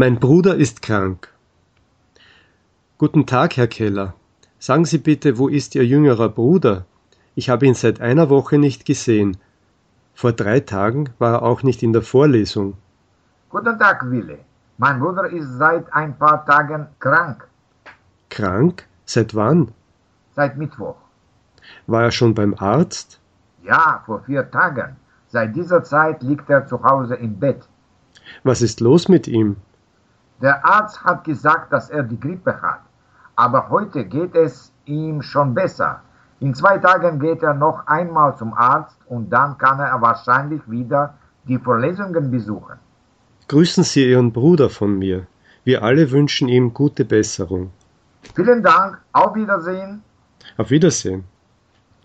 Mein Bruder ist krank. Guten Tag, Herr Keller. Sagen Sie bitte, wo ist Ihr jüngerer Bruder? Ich habe ihn seit einer Woche nicht gesehen. Vor drei Tagen war er auch nicht in der Vorlesung. Guten Tag, Wille. Mein Bruder ist seit ein paar Tagen krank. Krank? Seit wann? Seit Mittwoch. War er schon beim Arzt? Ja, vor vier Tagen. Seit dieser Zeit liegt er zu Hause im Bett. Was ist los mit ihm? Der Arzt hat gesagt, dass er die Grippe hat. Aber heute geht es ihm schon besser. In zwei Tagen geht er noch einmal zum Arzt und dann kann er wahrscheinlich wieder die Vorlesungen besuchen. Grüßen Sie Ihren Bruder von mir. Wir alle wünschen ihm gute Besserung. Vielen Dank, auf Wiedersehen. Auf Wiedersehen.